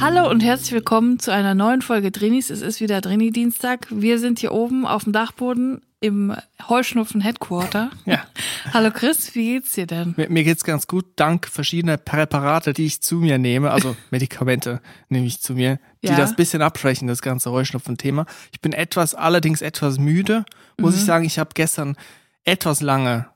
Hallo und herzlich willkommen zu einer neuen Folge Drinnies. Es ist wieder Drini-Dienstag. Wir sind hier oben auf dem Dachboden im Heuschnupfen Headquarter. Ja. Hallo Chris, wie geht's dir denn? Mir, mir geht's ganz gut, dank verschiedener Präparate, die ich zu mir nehme, also Medikamente nehme ich zu mir, die Ja. das bisschen abschwächen, das ganze Heuschnupfen-Thema. Ich bin etwas, allerdings etwas müde, muss Mhm. ich sagen. Ich habe gestern etwas lange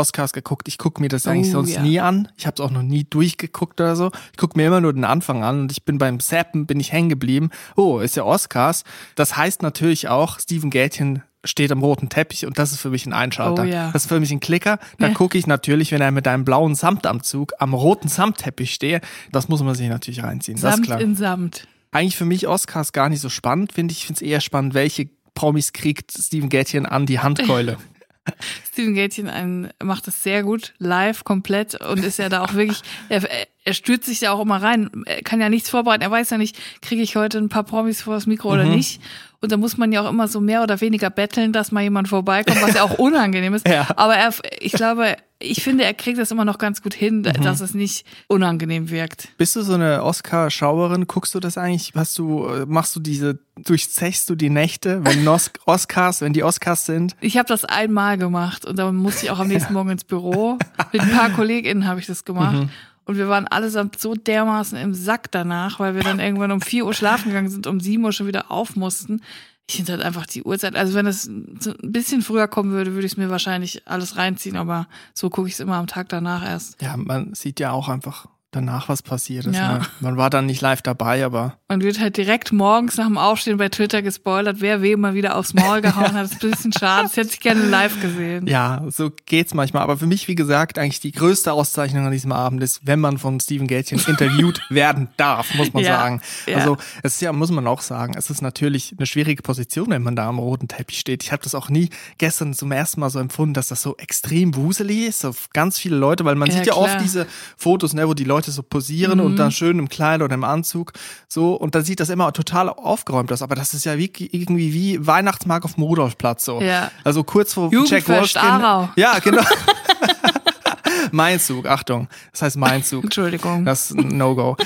Oscars geguckt. Ich gucke mir das eigentlich Oh, sonst ja. nie an. Ich habe es auch noch nie durchgeguckt oder so. Ich gucke mir immer nur den Anfang an und ich bin beim Zappen, bin ich hängen geblieben. Oh, ist ja Oscars. Das heißt natürlich auch, Steven Gätchen steht am roten Teppich und das ist für mich ein Einschalter. Oh, ja. Das ist für mich ein Klicker. Da Ja. gucke ich natürlich, wenn er mit einem blauen Samtanzug am roten Samtteppich steht. Das muss man sich natürlich reinziehen. das ist Samt klar. in Samt. Eigentlich für mich Oscars gar nicht so spannend, finde ich. Ich finde es eher spannend, welche Promis kriegt Steven Gätchen an die Handkeule. Steven Gätchen ein, macht das sehr gut, live, komplett und ist ja da auch wirklich, er, er stürzt sich da auch immer rein. Er kann ja nichts vorbereiten. Er weiß ja nicht, kriege ich heute ein paar Promis vor das Mikro oder nicht. Und da muss man ja auch immer so mehr oder weniger betteln, dass mal jemand vorbeikommt, was ja auch unangenehm ist. Ja. Aber er, ich glaube, ich finde, er kriegt das immer noch ganz gut hin, dass es nicht unangenehm wirkt. Bist du so eine Oscar-Schauerin? Guckst du das eigentlich? Hast du, äh, machst du diese, durchzechst du die Nächte, wenn Os Oscars, wenn die Oscars sind? Ich habe das einmal gemacht und dann musste ich auch am nächsten Morgen ins Büro. Mit ein paar KollegInnen habe ich das gemacht. Mhm. Und wir waren allesamt so dermaßen im Sack danach, weil wir dann irgendwann um 4 Uhr schlafen gegangen sind, um 7 Uhr schon wieder auf mussten. Ich finde halt einfach die Uhrzeit. Also wenn es ein bisschen früher kommen würde, würde ich es mir wahrscheinlich alles reinziehen, aber so gucke ich es immer am Tag danach erst. Ja, man sieht ja auch einfach danach, was passiert ist. Ja. Ne? Man war dann nicht live dabei, aber Man wird halt direkt morgens nach dem Aufstehen bei Twitter gespoilert, wer wem mal wieder aufs Maul gehauen hat. Das ist ein bisschen schade. Das hätte ich gerne live gesehen. ja, so geht's manchmal. Aber für mich, wie gesagt, eigentlich die größte Auszeichnung an diesem Abend ist, wenn man von Steven Gätchen interviewt werden darf, muss man Ja, sagen. ja. Also es ist ja, muss man auch sagen, es ist natürlich eine schwierige Position, wenn man da am roten Teppich steht. Ich habe das auch nie gestern zum ersten Mal so empfunden, dass das so extrem wuselig ist auf ganz viele Leute, weil man sieht ja klar. oft diese Fotos, ne, wo die Leute so posieren und Mhm. dann schön im Kleid oder im Anzug so und dann sieht das immer total aufgeräumt aus, aber das ist ja wie, irgendwie wie Weihnachtsmarkt auf dem Rudolfplatz so. Ja. Also kurz vor Jack Wolfskin. Aarau. Ja, genau. mein Zug, Achtung. Das heißt mein Zug. Entschuldigung. Das ist ein No-Go.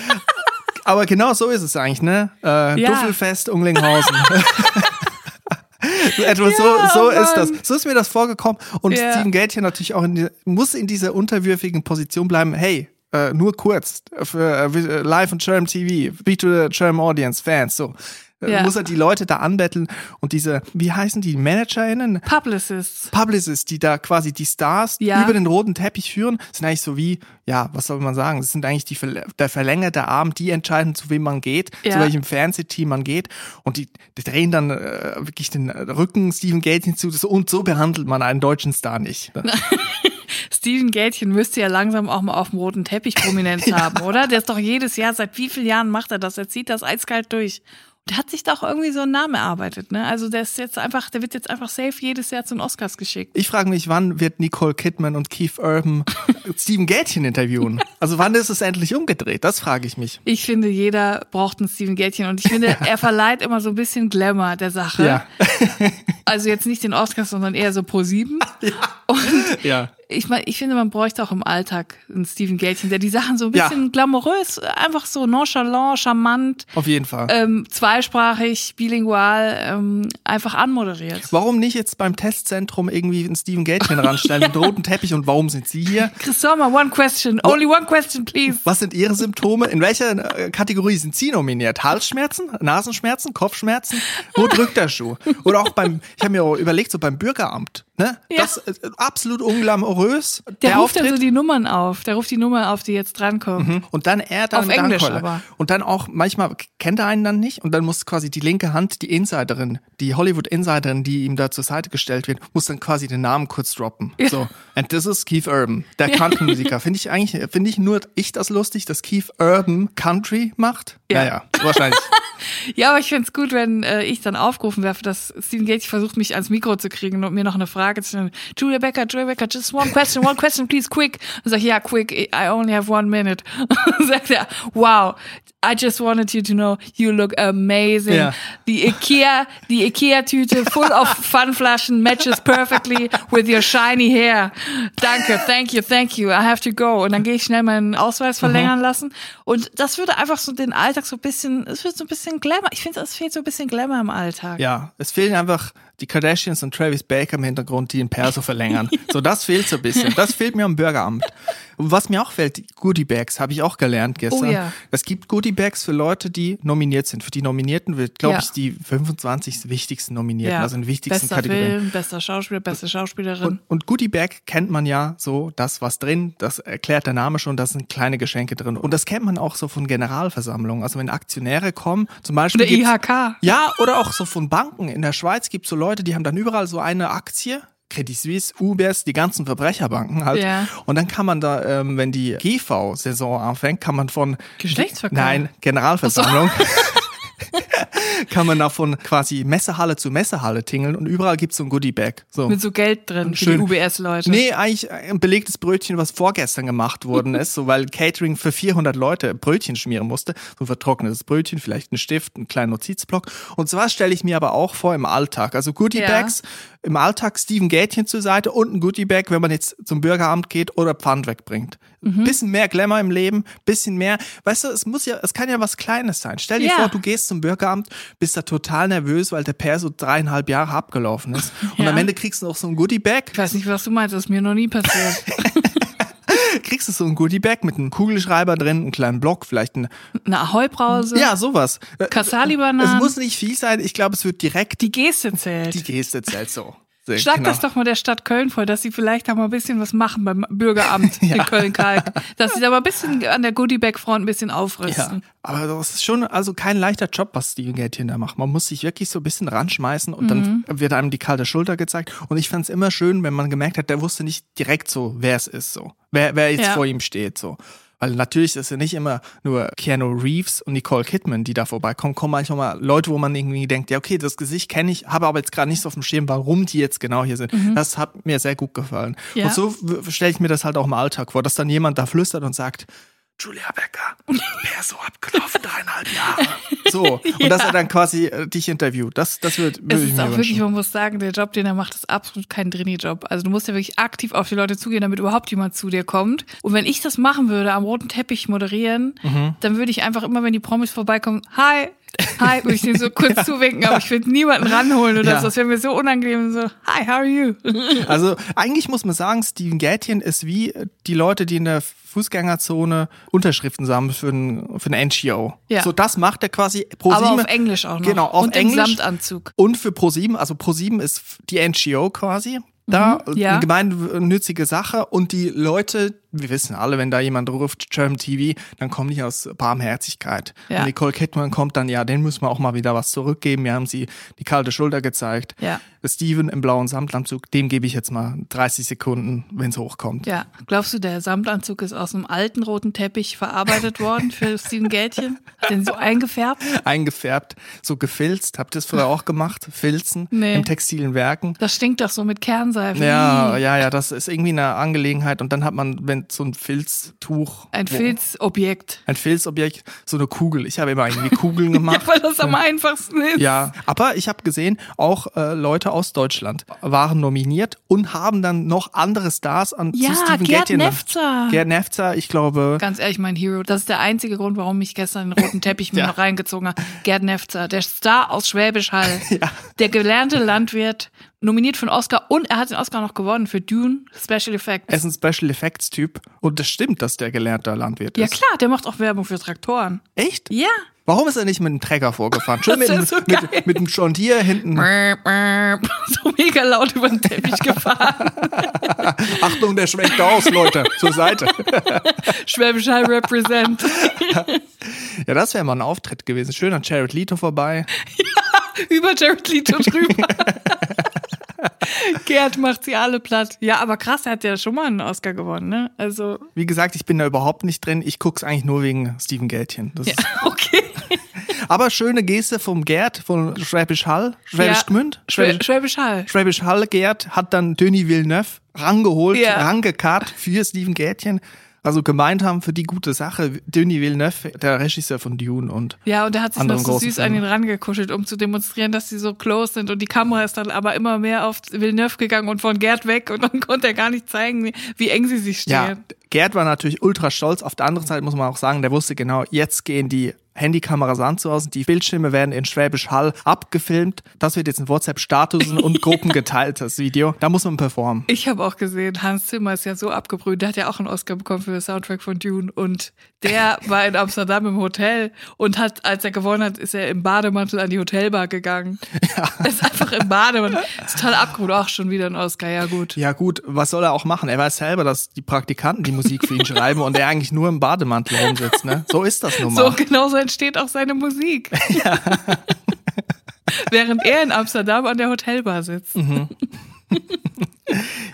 Aber genau so ist es eigentlich, ne? Äh, Ja. Duffelfest, Unglinghausen. So Etwa Ja, so, so oh ist das. Mann. So ist mir das vorgekommen. Und Ja. Steven Gätchen natürlich auch in die, muss in dieser unterwürfigen Position bleiben. Hey, äh, nur kurz für äh, live und German TV, speak to the German audience, Fans, so. Äh, Ja. Muss er die Leute da anbetteln und diese, wie heißen die, ManagerInnen? Publicists. Publicists, die da quasi die Stars Ja. über den roten Teppich führen, sind eigentlich so wie, ja, was soll man sagen? Das sind eigentlich die, der verlängerte Arm, die entscheiden, zu wem man geht, Ja. zu welchem Fernsehteam man geht. Und die, die drehen dann äh, wirklich den Rücken Steven Gate hinzu. Das, und so behandelt man einen deutschen Star nicht. Steven Gätchen müsste ja langsam auch mal auf dem roten Teppich Prominenz haben, oder? Der ist doch jedes Jahr, seit wie vielen Jahren macht er das? Er zieht das eiskalt durch. Und der hat sich doch irgendwie so einen Namen erarbeitet, ne? Also der ist jetzt einfach, der wird jetzt einfach safe jedes Jahr zu den Oscars geschickt. Ich frage mich, wann wird Nicole Kidman und Keith Urban Steven Gätchen interviewen? Also wann ist es endlich umgedreht? Das frage ich mich. Ich finde, jeder braucht einen Steven Gätchen und ich finde, er verleiht immer so ein bisschen Glamour der Sache. Ja. Also jetzt nicht den Oscars, sondern eher so Pro 7. Und Ja. Ich meine, ich finde, man bräuchte auch im Alltag einen Steven Gätchen, der die Sachen so ein Ja. bisschen glamourös, einfach so nonchalant, charmant, Auf jeden Fall. ähm, zweisprachig, bilingual, ähm, einfach anmoderiert. Warum nicht jetzt beim Testzentrum irgendwie ein Steven Gätchen ranstellen mit roten Teppich und warum sind Sie hier? Christoma, one question, only one question, please. Was sind Ihre Symptome? In welcher äh, Kategorie sind Sie nominiert? Halsschmerzen, Nasenschmerzen, Kopfschmerzen? Wo drückt der Schuh? Oder auch beim, ich habe mir auch überlegt, so beim Bürgeramt, ne? Ja. Das ist absolut unglamourös. Der, ruft dann Auftritt. so die Nummern auf. Der ruft die Nummer auf, die jetzt drankommt. und dann er dann Auf Englisch aber. Und dann auch, manchmal kennt er einen dann nicht und dann muss quasi die linke Hand, die Insiderin, die Hollywood-Insiderin, die ihm da zur Seite gestellt wird, muss dann quasi den Namen kurz droppen. So. And this is Keith Urban, der Country-Musiker. Finde ich eigentlich, finde ich nur ich das lustig, dass Keith Urban Country macht? Ja. Naja, wahrscheinlich. Ja, aber ich find's gut, wenn äh, ich dann aufgerufen werfe, dass Steven Gates versucht, mich ans Mikro zu kriegen und mir noch eine Frage zu stellen. Julia Becker, Julia Becker, just one question, one question, please, quick. Und sag ich, ja, quick, I only have one minute. Und sagt er, wow, I just wanted you to know you look amazing. Ja. Die Ikea, die Ikea-Tüte full of Funflaschen matches perfectly with your shiny hair. Danke, thank you, thank you. I have to go. Und dann gehe ich schnell meinen Ausweis verlängern lassen. Und das würde einfach so den Alltag so ein bisschen, es wird so ein bisschen Glamour. Ich finde, es fehlt so ein bisschen Glamour im Alltag. Ja, es fehlen einfach die Kardashians und Travis Baker im Hintergrund, die den Perso verlängern. So, das fehlt so ein bisschen. Das fehlt mir am Bürgeramt. Und was mir auch fehlt, die Goodie Bags, habe ich auch gelernt gestern. Oh ja. Es gibt Goodie Bags für Leute, die nominiert sind. Für die Nominierten wird, glaube Ja. ich, die 25 wichtigsten Nominierten, also in wichtigsten Bester Kategorien. Film, bester Schauspieler, beste Schauspielerin. Und, und Goodie Bag kennt man ja so, das was drin, das erklärt der Name schon, da sind kleine Geschenke drin. Und das kennt man auch so von Generalversammlungen. Also wenn Aktionäre kommen, zum Beispiel. Oder IHK. Ja, oder auch so von Banken. In der Schweiz gibt es so Leute, die haben dann überall so eine Aktie. Credit Suisse, UBS, die ganzen Verbrecherbanken halt. Ja. Und dann kann man da, ähm, wenn die GV-Saison anfängt, kann man von Geschlechtsverkehr? Nein, Generalversammlung. kann man davon quasi Messehalle zu Messehalle tingeln und überall gibt's so ein Goodie-Bag. So. Mit so Geld drin für Schön. die UBS-Leute. Nee, eigentlich ein belegtes Brötchen, was vorgestern gemacht worden ist, so weil Catering für 400 Leute Brötchen schmieren musste. So vertrocknetes Brötchen, vielleicht ein Stift, einen kleinen Notizblock. Und sowas stelle ich mir aber auch vor im Alltag. Also Goodie Bags im Alltag Steven Gätchen zur Seite und ein Goodie Bag, wenn man jetzt zum Bürgeramt geht oder Pfand wegbringt. Mhm. Bisschen mehr Glamour im Leben, bisschen mehr. Weißt du, es muss ja, es kann ja was Kleines sein. Stell dir Ja. vor, du gehst zum Bürgeramt, bist da total nervös, weil der Per so dreieinhalb Jahre abgelaufen ist. Und Ja. am Ende kriegst du noch so ein Goodie Bag. Ich weiß nicht, was du meinst, das ist mir noch nie passiert. kriegst du so ein Goodie-Bag mit einem Kugelschreiber drin, einem kleinen Block, vielleicht ein, Eine Ahoi-Brause. ja, sowas. Äh, Kassali-Bananen. Es muss nicht viel sein, ich glaube, es wird direkt Die Geste zählt. die Geste zählt so. Sehr Schlag genau. das doch mal der Stadt Köln vor, dass sie vielleicht da mal ein bisschen was machen beim Bürgeramt in Köln-Kalk. Dass sie da mal ein bisschen an der Goodiebag-Front ein bisschen Ja, aufrüsten. aber das ist schon also kein leichter Job, was Steven Gätchen da macht. Man muss sich wirklich so ein bisschen ranschmeißen und Mhm. dann wird einem die kalte Schulter gezeigt. Und ich fand es immer schön, wenn man gemerkt hat, der wusste nicht direkt so, wer es ist, so. Wer, wer jetzt Ja. vor ihm steht, so. Weil natürlich ist ja nicht immer nur Keanu Reeves und Nicole Kidman, die da vorbeikommen. Kommen manchmal mal Leute, wo man irgendwie denkt, ja, okay, das Gesicht kenne ich, habe aber jetzt gerade nicht so auf dem Schirm, warum die jetzt genau hier sind. Das hat mir sehr gut gefallen. Mhm. Ja. Und so stelle ich mir das halt auch im Alltag vor, dass dann jemand da flüstert und sagt, Julia Becker, wer ist so abgelaufen, dreieinhalb Jahre. So, und dass er dann quasi äh, dich interviewt. Das, das wird Es würde ich ist mir auch wirklich, man muss sagen, der Job, den er macht, ist absolut kein Drini-Job. Also du musst ja wirklich aktiv auf die Leute zugehen, damit überhaupt jemand zu dir kommt. Und wenn ich das machen würde, am roten Teppich moderieren, Mhm. dann würde ich einfach immer, wenn die Promis vorbeikommen, hi, hi, würde ich denen so kurz zuwinken, aber ich würde niemanden ranholen oder Ja. so. Das wäre mir so unangenehm, so, hi, how are you? Also eigentlich muss man sagen, Steven Gätchen ist wie die Leute, die in der Fußgängerzone Unterschriften sammeln für ein, für ein NGO. Ja. So, das macht er quasi pro Aber auf Englisch auch noch. Genau, auf Und Englisch. im Samtanzug. Und für ProSieben, also ProSieben ist die NGO quasi. Da Mhm, ja. eine gemeinnützige Sache und die Leute, wir wissen alle, wenn da jemand ruft, German TV, dann kommen die aus Barmherzigkeit. Ja. Und Nicole Kidman kommt dann, ja, den müssen wir auch mal wieder was zurückgeben. Wir haben sie die kalte Schulter gezeigt. Ja. Steven im blauen Samtanzug, dem gebe ich jetzt mal 30 Sekunden, wenn es hochkommt. Ja, glaubst du, der Samtanzug ist aus einem alten roten Teppich verarbeitet worden für Steven Gätchen? Hat den so eingefärbt? Eingefärbt, so gefilzt. Habt ihr das früher auch gemacht? Filzen Nee. im textilen Werken. Das stinkt doch so mit Kernseife. Ja, ja, ja, das ist irgendwie eine Angelegenheit. Und dann hat man, wenn so ein Filztuch. Ein wo- Filzobjekt. Ein Filzobjekt, so eine Kugel. Ich habe immer irgendwie Kugeln gemacht. Ja, weil das am einfachsten ist. Ja, aber ich habe gesehen, auch äh, Leute aus Deutschland waren nominiert und haben dann noch andere Stars an Ja, zu Steven Gerd Gätchen. Nefzer. Gerd Nefzer, ich glaube. Ganz ehrlich, mein Hero. Das ist der einzige Grund, warum ich gestern den roten Teppich mir Ja. noch reingezogen habe. Gerd Nefzer, der Star aus Schwäbisch Hall. Der gelernte Landwirt, nominiert für einen Oscar und er hat den Oscar noch gewonnen für Dune Special Effects. Er ist ein Special Effects Typ und das stimmt, dass der gelernter Landwirt ja ist. klar, der macht auch Werbung für Traktoren. Echt? Ja. Warum ist er nicht mit dem Trecker vorgefahren? Schön mit, so mit, mit dem John Deere hinten. so mega laut über den Teppich gefahren. Achtung, der schwenkt aus, Leute, zur Seite. Schwäbisch represent. Ja, das wäre mal ein Auftritt gewesen. Schön an Jared Leto vorbei. über Jared Leto drüber. Gerd macht sie alle platt. Ja, aber krass, er hat ja schon mal einen Oscar gewonnen, ne? Also, Wie gesagt, ich bin da überhaupt nicht drin. Ich guck's eigentlich nur wegen Steven Gätchen. Das ja, ist, okay. Aber schöne Geste vom Gerd von Schwäbisch Hall, Schwäbisch Ja. Gmünd, Schwä- Schwäbisch Hall. Schwäbisch Hall Gerd hat dann Denis Villeneuve rangeholt, Ja. rangekarrt für Steven Gätchen. Also gemeint haben für die gute Sache. Denis Villeneuve, der Regisseur von Dune und Ja, und er hat sich noch so süß an Filmen. ihn rangekuschelt, um zu demonstrieren, dass sie so close sind. Und die Kamera ist dann aber immer mehr auf Villeneuve gegangen und von Gerd weg. Und dann konnte er gar nicht zeigen, wie, wie eng sie sich stehen. Ja, Gerd war natürlich ultra stolz. Auf der anderen Seite muss man auch sagen, der wusste genau, jetzt gehen die Handykameras an zu Hause. Die Bildschirme werden in Schwäbisch Hall abgefilmt. Das wird jetzt in WhatsApp-Statusen und Gruppen geteilt, das Video. Da muss man performen. Ich habe auch gesehen, Hans Zimmer ist ja so abgebrüht. Der hat ja auch einen Oscar bekommen für den Soundtrack von Dune. Und der war in Amsterdam im Hotel und hat, als er gewonnen hat, ist er im Bademantel an die Hotelbar gegangen. Ja. Er ist einfach im Bademantel. Ist total abgebrüht. Auch schon wieder ein Oscar. Ja, gut. Ja gut, was soll er auch machen? Er weiß selber, dass die Praktikanten die Musik für ihn schreiben und er eigentlich nur im Bademantel rumsitzt. Ne? So ist das nun mal. So genau so entsteht auch seine Musik. Während er in Amsterdam an der Hotelbar sitzt. Mhm.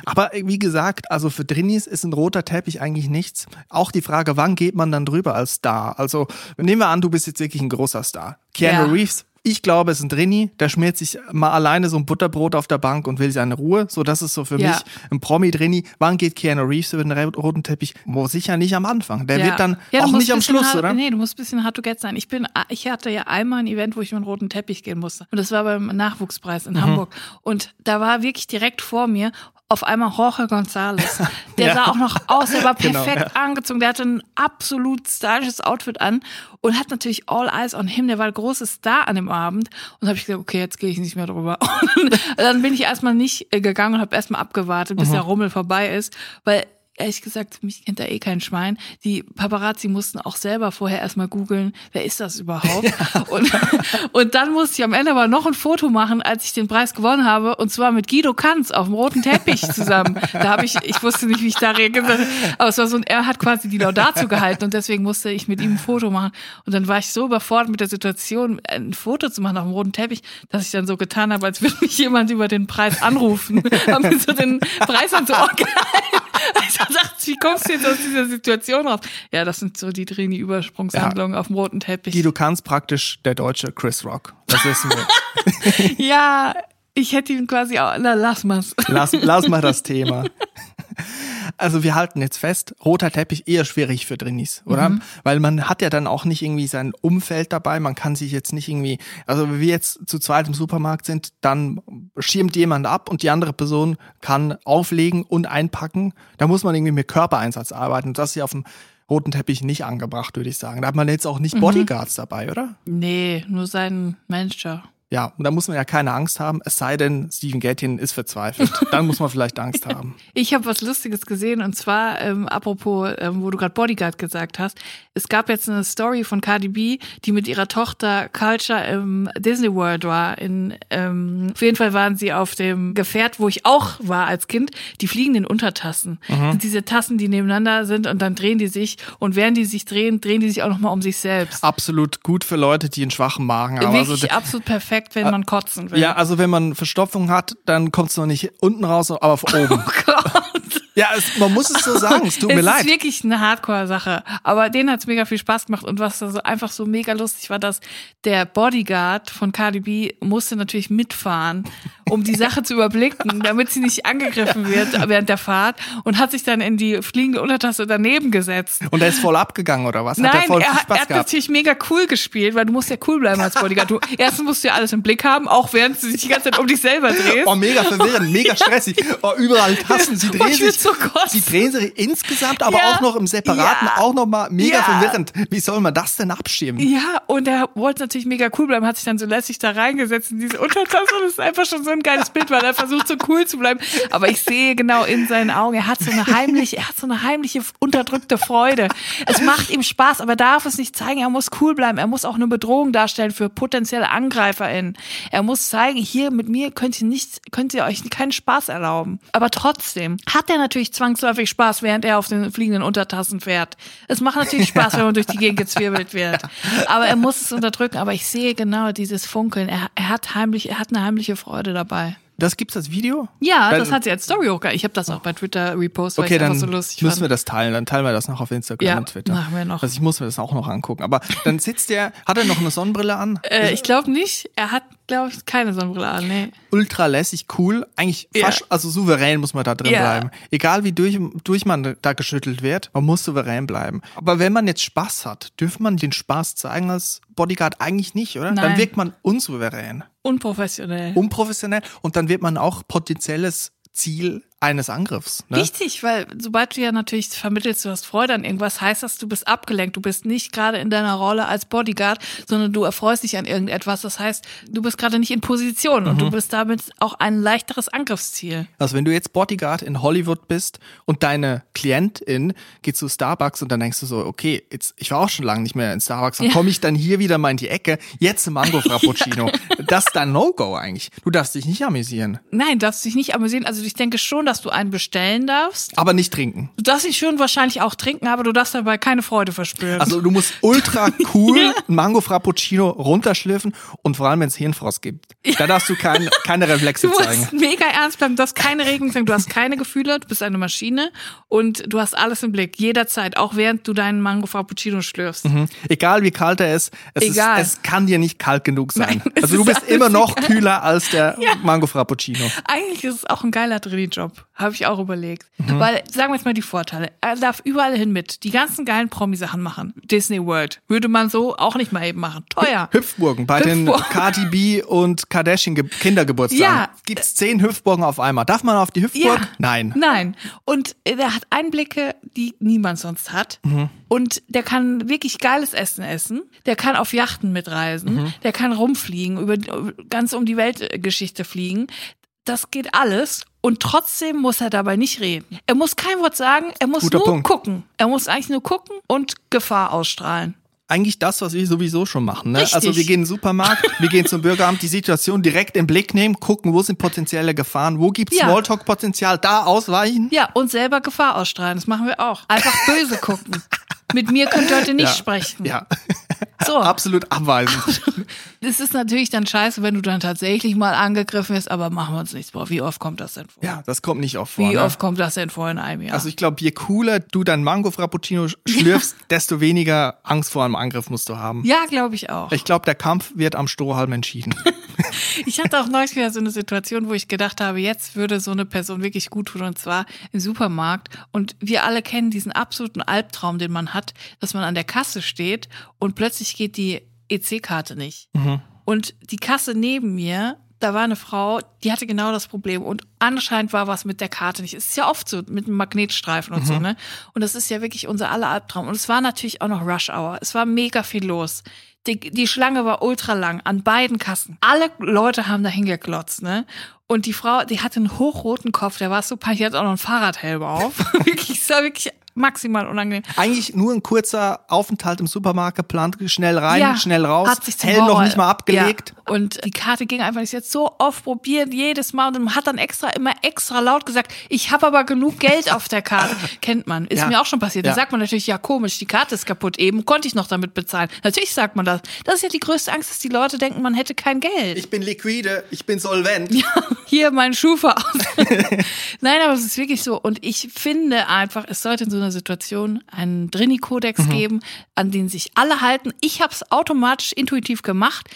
Aber wie gesagt, also für Drinis ist ein roter Teppich eigentlich nichts. Auch die Frage, wann geht man dann drüber als Star? Also nehmen wir an, du bist jetzt wirklich ein großer Star. Keanu Ja. Reeves, ich glaube, es ist ein Drini, der schmiert sich mal alleine so ein Butterbrot auf der Bank und will seine Ruhe. So, das ist so für Ja. mich ein Promi-Drini. Wann geht Keanu Reeves über den roten Teppich? Wo sicher nicht am Anfang. Der wird dann Ja, auch nicht am Schluss, hard, oder? Nee, du musst ein bisschen hard to get sein. Ich bin, ich hatte ja einmal ein Event, wo ich mit einem roten Teppich gehen musste. Und das war beim Nachwuchspreis Mhm. in Hamburg. Und da war wirklich direkt vor mir auf einmal Jorge González. Der Ja. sah auch noch aus, der war Genau, perfekt angezogen, der hatte ein absolut stylisches Outfit an und hat natürlich all eyes on him. Der war der große Star an dem Abend. Und habe ich gesagt, okay, jetzt gehe ich nicht mehr drüber. Und dann bin ich erstmal nicht äh, gegangen und habe erstmal abgewartet, bis der Rummel vorbei ist, weil ehrlich gesagt, mich kennt da eh kein Schwein. Die Paparazzi mussten auch selber vorher erstmal googeln, wer ist das überhaupt? Und, und dann musste ich am Ende aber noch ein Foto machen, als ich den Preis gewonnen habe, und zwar mit Guido Kanz auf dem roten Teppich zusammen. Da habe ich, ich wusste nicht, wie ich da reagieren soll. Aber es war so, ein, er hat quasi die Laudatio gehalten und deswegen musste ich mit ihm ein Foto machen. Und dann war ich so überfordert mit der Situation, ein Foto zu machen auf dem roten Teppich, dass ich dann so getan habe, als würde mich jemand über den Preis anrufen. Mir so den Preis dann so Ohr gehalten. Dachte, wie kommst du jetzt aus dieser Situation raus? Ja, das sind so die Drini-Übersprungshandlungen auf dem roten Teppich. Guido Kanz praktisch der deutsche Chris Rock. Das wissen wir. Ja, ich hätte ihn quasi auch, na, lass mal's. Lass, lass mal das Thema. Also wir halten jetzt fest, roter Teppich eher schwierig für Drinis, oder? Mhm. Weil man hat ja dann auch nicht irgendwie sein Umfeld dabei, man kann sich jetzt nicht irgendwie, also wenn wir jetzt zu zweit im Supermarkt sind, dann schirmt jemand ab und die andere Person kann auflegen und einpacken. Da muss man irgendwie mit Körpereinsatz arbeiten. Das ist ja auf dem roten Teppich nicht angebracht, würde ich sagen. Da hat man jetzt auch Mhm. nicht Bodyguards dabei, oder? Nee, nur sein Manager. Ja, und da muss man ja keine Angst haben, es sei denn, Steven Gätjen ist verzweifelt. Dann muss man vielleicht Angst haben. Ich habe was Lustiges gesehen und zwar, ähm, apropos, ähm, wo du gerade Bodyguard gesagt hast, es gab jetzt eine Story von Cardi B, die mit ihrer Tochter Culture im Disney World war. In, ähm, auf jeden Fall waren sie auf dem Gefährt, wo ich auch war als Kind, die fliegenden Untertassen. Das sind diese Tassen, die nebeneinander sind und dann drehen die sich und während die sich drehen, drehen die sich auch nochmal um sich selbst. Absolut gut für Leute, die einen schwachen Magen haben. Wirklich Also, absolut perfekt, wenn man kotzen will. ja, also wenn man Verstopfung hat, dann kommt es noch nicht unten raus, aber von oben. Oh Gott. Ja, es, man muss es so sagen, es tut mir es leid. ist wirklich eine Hardcore-Sache. Aber denen hat's mega viel Spaß gemacht. Und was da so einfach so mega lustig war, dass der Bodyguard von Cardi B musste natürlich mitfahren, um die Sache zu überblicken, damit sie nicht angegriffen wird während der Fahrt und hat sich dann in die fliegende Untertasse daneben gesetzt. Und er ist voll abgegangen, oder was? Hat er Nein, voll er, Spaß er hat gehabt? natürlich mega cool gespielt, weil du musst ja cool bleiben als Bodyguard. Du, erstens musst du ja alles im Blick haben, auch während du dich die ganze Zeit um dich selber drehst. Oh, mega verwirrend, mega stressig. Oh, überall Tassen, sie Oh, drehen will sich. so. Sie drehen sich insgesamt, aber Ja. auch noch im Separaten, Ja. auch noch mal mega Ja. verwirrend. Wie soll man das denn abschirmen? Ja, und er wollte natürlich mega cool bleiben, hat sich dann so lässig da reingesetzt in diese Untertasse und ist einfach schon so ein geiles Bild, weil er versucht so cool zu bleiben. Aber ich sehe genau in seinen Augen, er hat so eine heimliche, er hat so eine heimliche unterdrückte Freude. Es macht ihm Spaß, aber er darf es nicht zeigen, er muss cool bleiben, er muss auch eine Bedrohung darstellen für potenzielle AngreiferInnen. Er muss zeigen, hier mit mir könnt ihr nicht, könnt ihr euch keinen Spaß erlauben. Aber trotzdem hat er natürlich zwangsläufig Spaß, während er auf den fliegenden Untertassen fährt. Es macht natürlich Spaß, wenn man durch die Gegend gezwirbelt wird. Aber er muss es unterdrücken. Aber ich sehe genau dieses Funkeln. Er, er hat heimlich, er hat eine heimliche Freude dabei. Das gibt's als Video? Ja, Weil- das hat sie als Story hochgehalten. Ich habe das auch bei Twitter repostet, weil Okay, ich dann so lustig müssen fand. wir das teilen. Dann teilen wir das noch auf Instagram Ja, und Twitter. machen wir noch. Also ich muss mir das auch noch angucken. Aber dann sitzt der, hat er noch eine Sonnenbrille an? äh, ich glaube nicht. Er hat, glaube ich, keine Sonnenbrille an. Nee. Ultra lässig, cool. Eigentlich Ja. fast, also souverän muss man da drin Ja. bleiben. Egal wie durch, durch man da geschüttelt wird, man muss souverän bleiben. Aber wenn man jetzt Spaß hat, dürfte man den Spaß zeigen als Bodyguard eigentlich nicht, oder? Dann Nein. wirkt man unsouverän, Unprofessionell. unprofessionell und dann wird man auch potenzielles Ziel eines Angriffs. Ne? Richtig, weil sobald du ja natürlich vermittelst, du hast Freude an irgendwas, heißt das, du bist abgelenkt. Du bist nicht gerade in deiner Rolle als Bodyguard, sondern du erfreust dich an irgendetwas. Das heißt, du bist gerade nicht in Position und Mhm. du bist damit auch ein leichteres Angriffsziel. Also wenn du jetzt Bodyguard in Hollywood bist und deine Klientin geht zu Starbucks und dann denkst du so, okay, jetzt ich war auch schon lange nicht mehr in Starbucks, dann Ja. komme ich dann hier wieder mal in die Ecke, jetzt ein Mango Frappuccino. Das ist dein No-Go eigentlich. Du darfst dich nicht amüsieren, Nein, darfst dich nicht amüsieren. Also ich denke schon, dass du einen bestellen darfst. aber nicht trinken. Du darfst dich schon wahrscheinlich auch trinken, aber du darfst dabei keine Freude verspüren. Also du musst ultra cool ein Mango Frappuccino runterschliffen und vor allem wenn es Hirnfrost gibt. Da darfst du kein, keine Reflexe Du musst zeigen. mega ernst bleiben, du hast keine Regeln, du hast keine Gefühle, du bist eine Maschine und du hast alles im Blick, jederzeit, auch während du deinen Mango Frappuccino schlürfst. Egal wie kalt er ist, es, Egal. Ist, es kann dir nicht kalt genug sein. Nein, also du ist bist immer noch egal. kühler als der Mango Frappuccino. Eigentlich ist es auch ein geiler Habe ich auch überlegt. Mhm. Weil, sagen wir jetzt mal die Vorteile, er darf überall hin mit, die ganzen geilen Promi-Sachen machen. Disney World, würde man so auch nicht mal eben machen. Teuer. Hüpfburgen bei den Hüpfburgen. Cardi B und Kardashian Ge Kindergeburtstagen. Ja. Gibt's zehn Hüpfburgen auf einmal. Darf man auf die Hüpfburg? Ja. Nein. Nein. Und er hat Einblicke, die niemand sonst hat. Mhm. Und der kann wirklich geiles Essen essen. Der kann auf Yachten mitreisen. Mhm. Der kann rumfliegen, über ganz um die Weltgeschichte fliegen. Das geht alles. Und trotzdem muss er dabei nicht reden. Er muss kein Wort sagen. Er muss Guter nur Punkt. gucken. Er muss eigentlich nur gucken und Gefahr ausstrahlen. Eigentlich das, was wir sowieso schon machen. Ne? Richtig. Also wir gehen in den Supermarkt, wir gehen zum Bürgeramt, die Situation direkt im Blick nehmen, gucken, wo sind potenzielle Gefahren, wo gibt's Ja. Smalltalk-Potenzial, da ausweichen. Ja, und selber Gefahr ausstrahlen. Das machen wir auch. Einfach böse gucken. Mit mir könnt ihr heute nicht Ja. sprechen. Ja, So. absolut abweisend. Es ist natürlich dann scheiße, wenn du dann tatsächlich mal angegriffen wirst, aber machen wir uns nichts vor. Wie oft kommt das denn vor? Ja, das kommt nicht oft vor. Wie ne? oft kommt das denn vor in einem Jahr? Also ich glaube, je cooler du dein Mango Frappuccino sch- schlürfst, desto weniger Angst vor einem Angriff musst du haben. ja, glaube ich auch. Ich glaube, der Kampf wird am Strohhalm entschieden. Ich hatte auch neulich wieder so eine Situation, wo ich gedacht habe, jetzt würde so eine Person wirklich gut tun und zwar im Supermarkt. Und wir alle kennen diesen absoluten Albtraum, den man hat, dass man an der Kasse steht und plötzlich geht die EC-Karte nicht. Und die Kasse neben mir, da war eine Frau, die hatte genau das Problem und anscheinend war was mit der Karte nicht. Es ist ja oft so mit einem Magnetstreifen und so, ne? Und das ist ja wirklich unser aller Albtraum. Und es war natürlich auch noch Rush Hour. Es war mega viel los. Die, die Schlange war ultra lang an beiden Kassen. Alle Leute haben da hingeklotzt, ne? Und die Frau, die hatte einen hochroten Kopf, der war so peinlich, die hat auch noch einen Fahrradhelm auf. wirklich, war wirklich maximal unangenehm. Eigentlich nur ein kurzer Aufenthalt im Supermarkt geplant, schnell rein, Ja, schnell raus, hat sich hell noch nicht mal abgelegt. Ja. Und die Karte ging einfach nicht. Hat so oft probiert, jedes Mal und hat dann extra immer extra laut gesagt, ich habe aber genug Geld auf der Karte. Kennt man, ist Ja. mir auch schon passiert. Dann sagt man natürlich, ja komisch, die Karte ist kaputt, eben konnte ich noch damit bezahlen. Natürlich sagt man das. Das ist ja die größte Angst, dass die Leute denken, man hätte kein Geld. Ich bin liquide, ich bin solvent. Hier mein Schufa. Nein, aber es ist wirklich so. Und ich finde einfach, es sollte in so einer Situation einen Drini-Kodex Mhm. geben, an den sich alle halten. Ich habe es automatisch intuitiv gemacht.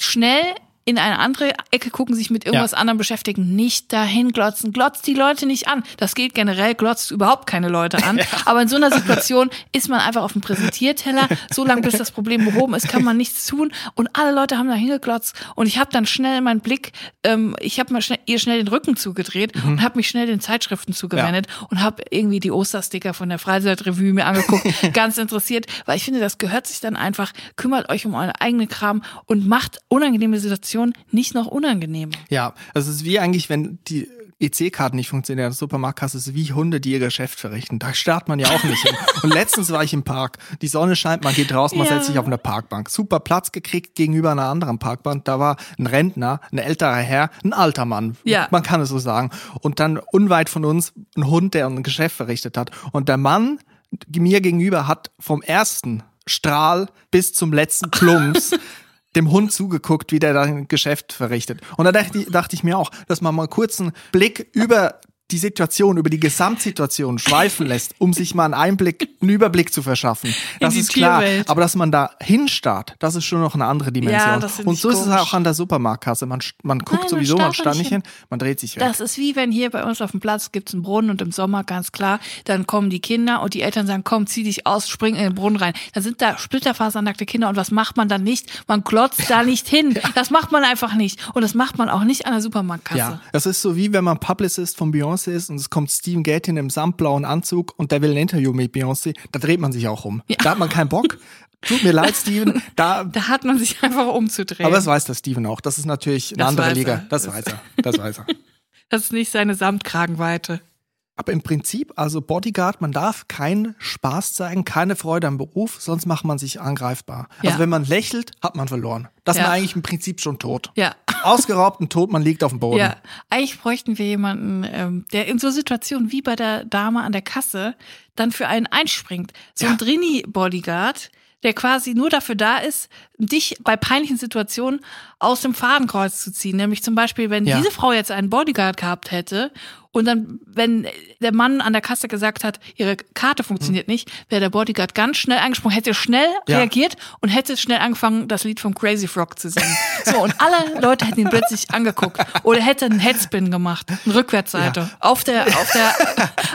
Schnell in eine andere Ecke gucken, sich mit irgendwas Ja. anderem beschäftigen, nicht dahin glotzen. Glotzt die Leute nicht an. Das geht generell, glotzt überhaupt keine Leute an. Aber in so einer Situation ist man einfach auf dem Präsentierteller. So lange, bis das Problem behoben ist, kann man nichts tun. Und alle Leute haben da hingeglotzt. Und ich habe dann schnell meinen Blick, ähm, ich habe mal schnell, ihr schnell den Rücken zugedreht Mhm. und habe mich schnell den Zeitschriften zugewendet und habe irgendwie die Ostersticker von der Freizeitrevue mir angeguckt. ganz interessiert, weil ich finde, das gehört sich dann einfach. Kümmert euch um euren eigenen Kram und macht unangenehme Situationen nicht noch unangenehmer. Ja, also es ist wie eigentlich, wenn die EC-Karten nicht funktionieren, der Supermarktkasse ist wie Hunde, die ihr Geschäft verrichten. Da starrt man ja auch nicht hin. Und letztens war ich im Park. Die Sonne scheint, man geht raus, man Ja. setzt sich auf eine Parkbank. Super Platz gekriegt gegenüber einer anderen Parkbank. Da war ein Rentner, ein älterer Herr, ein alter Mann. Ja. Man kann es so sagen. Und dann unweit von uns ein Hund, der ein Geschäft verrichtet hat. Und der Mann mir gegenüber hat vom ersten Strahl bis zum letzten Plumps dem Hund zugeguckt, wie der sein Geschäft verrichtet. Und da dachte ich, dachte ich mir auch, dass man mal kurz einen Blick über die Situation, über die Gesamtsituation schweifen lässt, um sich mal einen Einblick, einen Überblick zu verschaffen. Das ist klar. Aber dass man da hinstarrt, das ist schon noch eine andere Dimension. Ja, Und so ist es komisch. auch an der Supermarktkasse. Man, man guckt Nein, sowieso, man starrt nicht nicht hin, man dreht sich weg. Das ist wie wenn hier bei uns auf dem Platz gibt's einen Brunnen und im Sommer ganz klar, dann kommen die Kinder und die Eltern sagen, komm, zieh dich aus, spring in den Brunnen rein. Dann sind da splitterfasernackte Kinder und was macht man dann nicht? Man glotzt da nicht hin. Das macht man einfach nicht. Und das macht man auch nicht an der Supermarktkasse. Ja, das ist so wie wenn man Publicist von Beyoncé ist und es kommt Steven Gattin im samtblauen Anzug und der will ein Interview mit Beyoncé, da dreht man sich auch um. Da hat man keinen Bock. Tut mir leid, Steven. Da, Da hat man sich einfach umzudrehen. aber das weiß der Steven auch. Das ist natürlich eine Das andere Liga. er. Das- weiß er. Das weiß er. das ist nicht seine Samtkragenweite. Aber im Prinzip, also Bodyguard, man darf keinen Spaß zeigen, keine Freude am Beruf, sonst macht man sich angreifbar. Ja. Also wenn man lächelt, hat man verloren. Das ist Ja. man eigentlich im Prinzip schon tot. Ja. Ausgeraubt und tot, man liegt auf dem Boden. Ja, eigentlich bräuchten wir jemanden, ähm, der in so Situationen wie bei der Dame an der Kasse dann für einen einspringt. So ein Drini-Bodyguard, der quasi nur dafür da ist, dich bei peinlichen Situationen aus dem Fadenkreuz zu ziehen. Nämlich zum Beispiel, wenn Ja. diese Frau jetzt einen Bodyguard gehabt hätte und dann, wenn der Mann an der Kasse gesagt hat, ihre Karte funktioniert nicht, wäre der Bodyguard ganz schnell eingesprungen, hätte schnell Ja. reagiert und hätte schnell angefangen, das Lied vom Crazy Frog zu singen. So, und alle Leute hätten ihn plötzlich angeguckt oder hätte einen Headspin gemacht, eine Rückwärtsseite, Ja. auf der, auf der,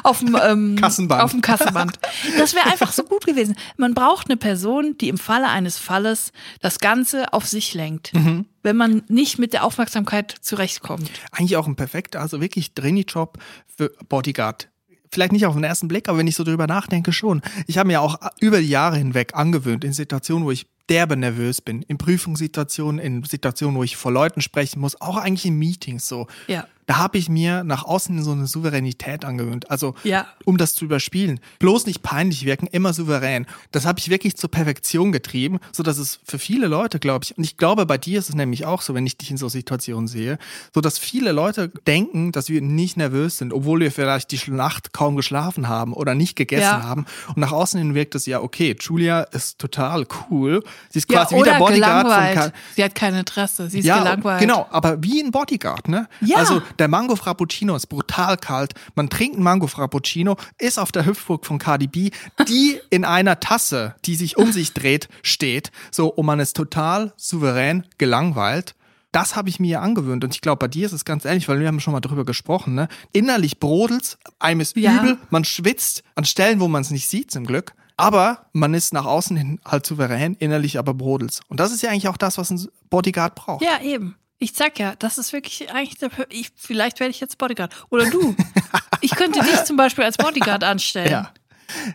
auf dem, ähm, Kassenband. auf dem Kassenband. Das wäre einfach so gut gewesen. Man braucht eine Person, die im Falle eines Falles das Ganze auf sich lenkt. Mhm. Wenn man nicht mit der Aufmerksamkeit zurechtkommt. eigentlich auch ein perfekter, also wirklich Trainee-Job für Bodyguard. Vielleicht nicht auf den ersten Blick, aber wenn ich so drüber nachdenke, schon. Ich habe mir auch über die Jahre hinweg angewöhnt, in Situationen, wo ich derbe nervös bin, in Prüfungssituationen, in Situationen, wo ich vor Leuten sprechen muss, auch eigentlich in Meetings so. Ja. Da habe ich mir nach außen so eine Souveränität angewöhnt. Also, Ja. um das zu überspielen. Bloß nicht peinlich wirken, immer souverän. Das habe ich wirklich zur Perfektion getrieben, so dass es für viele Leute, glaube ich, und ich glaube, bei dir ist es nämlich auch so, wenn ich dich in so Situationen sehe, so dass viele Leute denken, dass wir nicht nervös sind, obwohl wir vielleicht die Nacht kaum geschlafen haben oder nicht gegessen Ja. haben. Und nach außen hin wirkt es ja, okay, Julia ist total cool. Sie ist Ja, quasi wie der Bodyguard von gelangweilt. Ka Sie hat kein Interesse. Sie ist ja, gelangweilt. genau, aber wie ein Bodyguard, ne? Ja. Also der Mango Frappuccino ist brutal kalt. Man trinkt einen Mango Frappuccino, ist auf der Hüpfburg von Cardi B, die in einer Tasse, die sich um sich dreht, steht. So, und man ist total souverän gelangweilt. Das habe ich mir angewöhnt und ich glaube, bei dir ist es ganz ähnlich, weil wir haben schon mal drüber gesprochen, ne? Innerlich brodelt's, einem ist Ja. übel, man schwitzt an Stellen, wo man es nicht sieht, zum Glück. Aber man ist nach außen hin halt souverän, innerlich aber brodelt's. Und das ist ja eigentlich auch das, was ein Bodyguard braucht. Ja, eben. Ich sag ja, das ist wirklich eigentlich, der, ich, vielleicht werde ich jetzt Bodyguard. Oder du. ich könnte dich zum Beispiel als Bodyguard anstellen. Ja.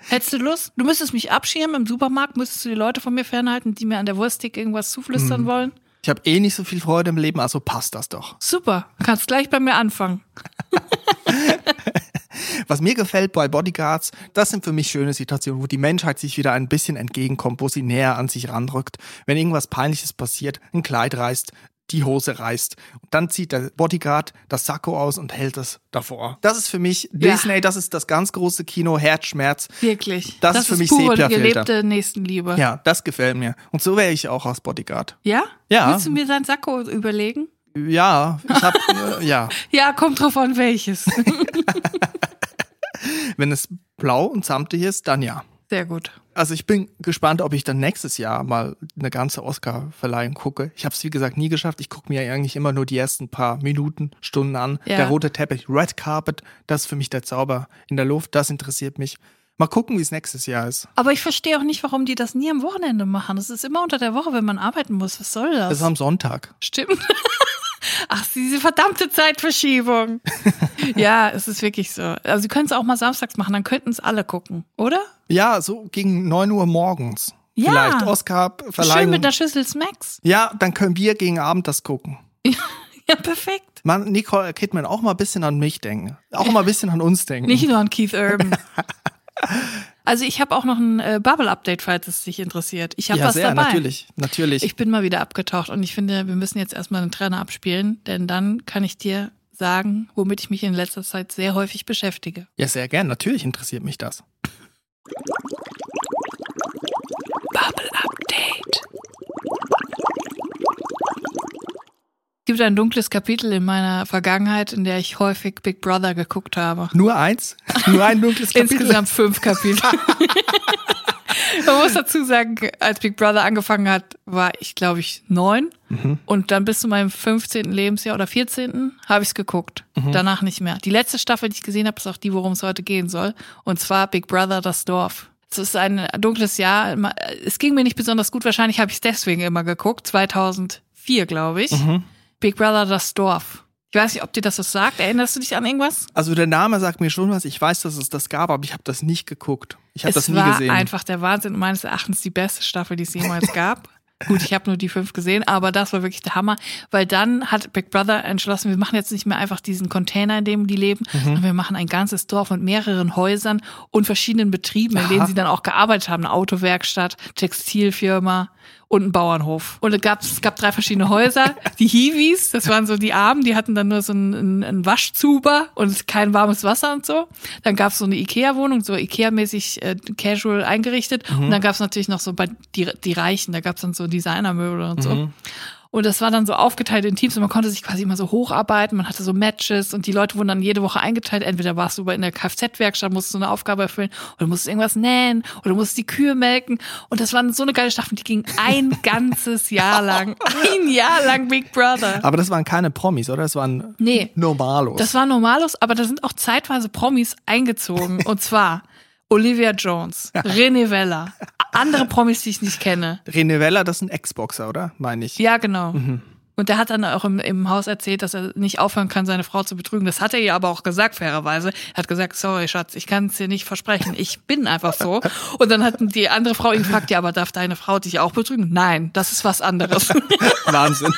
Hättest du Lust? Du müsstest mich abschirmen im Supermarkt, müsstest du die Leute von mir fernhalten, die mir an der Wursttheke irgendwas zuflüstern wollen? Ich habe eh nicht so viel Freude im Leben, also passt das doch. Super, kannst gleich bei mir anfangen. Was mir gefällt bei Bodyguards, das sind für mich schöne Situationen, wo die Menschheit sich wieder ein bisschen entgegenkommt, wo sie näher an sich ranrückt. Wenn irgendwas Peinliches passiert, ein Kleid reißt, die Hose reißt. Und dann zieht der Bodyguard das Sakko aus und hält es davor. Das ist für mich Ja. Disney, das ist das ganz große Kino, Herzschmerz. Wirklich. Das ist für mich pure Sepia-Filter. gelebte Nächstenliebe. Ja, das gefällt mir. Und so wäre ich auch als Bodyguard. Ja? Ja. Willst du mir dein Sakko überlegen? Ja, ich hab, äh, ja. Ja, kommt drauf an, welches. Wenn es blau und samtig ist, dann ja. Sehr gut. Also ich bin gespannt, ob ich dann nächstes Jahr mal eine ganze Oscar-Verleihung gucke. Ich habe es wie gesagt nie geschafft. Ich gucke mir eigentlich immer nur die ersten paar Minuten, Stunden an. Ja. Der rote Teppich, Red Carpet, das ist für mich der Zauber in der Luft. Das interessiert mich. Mal gucken, wie es nächstes Jahr ist. Aber ich verstehe auch nicht, warum die das nie am Wochenende machen. Das ist immer unter der Woche, wenn man arbeiten muss. Was soll das? Das ist am Sonntag. Stimmt. Ach, diese verdammte Zeitverschiebung. ja, es ist wirklich so. Also, sie können es auch mal samstags machen, dann könnten es alle gucken, oder? Ja, so gegen 9 Uhr morgens. Ja. Vielleicht Schön Oscar-Verleihung. mit einer Schüssel Smacks. Ja, dann können wir gegen Abend das gucken. Ja, perfekt. Man, Nicole Kidman auch mal ein bisschen an mich denken. Auch mal ein bisschen an uns denken. Nicht nur an Keith Urban. Also ich habe auch noch ein äh, Bubble-Update, falls es dich interessiert. Ich habe ja, was sehr, dabei. natürlich. Natürlich. Ich bin mal wieder abgetaucht und ich finde, wir müssen jetzt erstmal einen Trainer abspielen, denn dann kann ich dir sagen, womit ich mich in letzter Zeit sehr häufig beschäftige. ja, sehr gern. Natürlich interessiert mich das. Bubble Update. Gibt ein dunkles Kapitel in meiner Vergangenheit, in der ich häufig Big Brother geguckt habe. Nur eins? Nur ein dunkles Kapitel? Insgesamt fünf Kapitel. Man muss dazu sagen, als Big Brother angefangen hat, war ich, glaube ich, neun. Mhm. Und dann bis zu meinem 15. Lebensjahr oder 14. habe ich es geguckt. Mhm. Danach nicht mehr. Die letzte Staffel, die ich gesehen habe, ist auch die, worum es heute gehen soll. Und zwar Big Brother, das Dorf. Es ist ein dunkles Jahr. Es ging mir nicht besonders gut. Wahrscheinlich habe ich es deswegen immer geguckt. 2004, glaube ich. Mhm. Big Brother, das Dorf. Ich weiß nicht, ob dir das was sagt. Erinnerst du dich an irgendwas? Also der Name sagt mir schon was. Ich weiß, dass es das gab, aber ich habe das nicht geguckt. Ich habe Es das nie war gesehen. einfach der Wahnsinn. Meines Erachtens die beste Staffel, die es jemals gab. Gut, ich habe nur die fünf gesehen, aber das war wirklich der Hammer, weil dann hat Big Brother entschlossen, wir machen jetzt nicht mehr einfach diesen Container, in dem die leben, Mhm. sondern wir machen ein ganzes Dorf mit mehreren Häusern und verschiedenen Betrieben, in denen sie dann auch gearbeitet haben. Eine Autowerkstatt, Textilfirma und ein Bauernhof. Und es gab, es gab drei verschiedene Häuser. Die Hiwis, das waren so die Armen, die hatten dann nur so einen, einen, einen Waschzuber und kein warmes Wasser und so. Dann gab es so eine Ikea-Wohnung, so Ikea-mäßig äh, casual eingerichtet. Und dann gab es natürlich noch so bei die, die Reichen, da gab es dann so Designermöbel und so. Und das war dann so aufgeteilt in Teams und man konnte sich quasi immer so hocharbeiten. Man hatte so Matches und die Leute wurden dann jede Woche eingeteilt. Entweder warst du bei in der Kfz-Werkstatt, musstest du eine Aufgabe erfüllen oder musstest irgendwas nähen oder musstest die Kühe melken. Und das war so eine geile Staffel, die ging ein ganzes Jahr lang. Ein Jahr lang Big Brother. aber das waren keine Promis, oder? Das waren Nee. Normalos. Das war Normalos, aber da sind auch zeitweise Promis eingezogen. Und zwar Olivia Jones, René Vella, andere Promis, die ich nicht kenne. René Weller, das ist ein Ex-Boxer, oder? Meine ich. Ja, genau. Und der hat dann auch im, im Haus erzählt, dass er nicht aufhören kann, seine Frau zu betrügen. Das hat er ihr aber auch gesagt, fairerweise. Er hat gesagt, sorry, Schatz, ich kann es dir nicht versprechen. Ich bin einfach so. Und dann hat die andere Frau ihn gefragt, ja, aber darf deine Frau dich auch betrügen? Nein, das ist was anderes. Wahnsinn.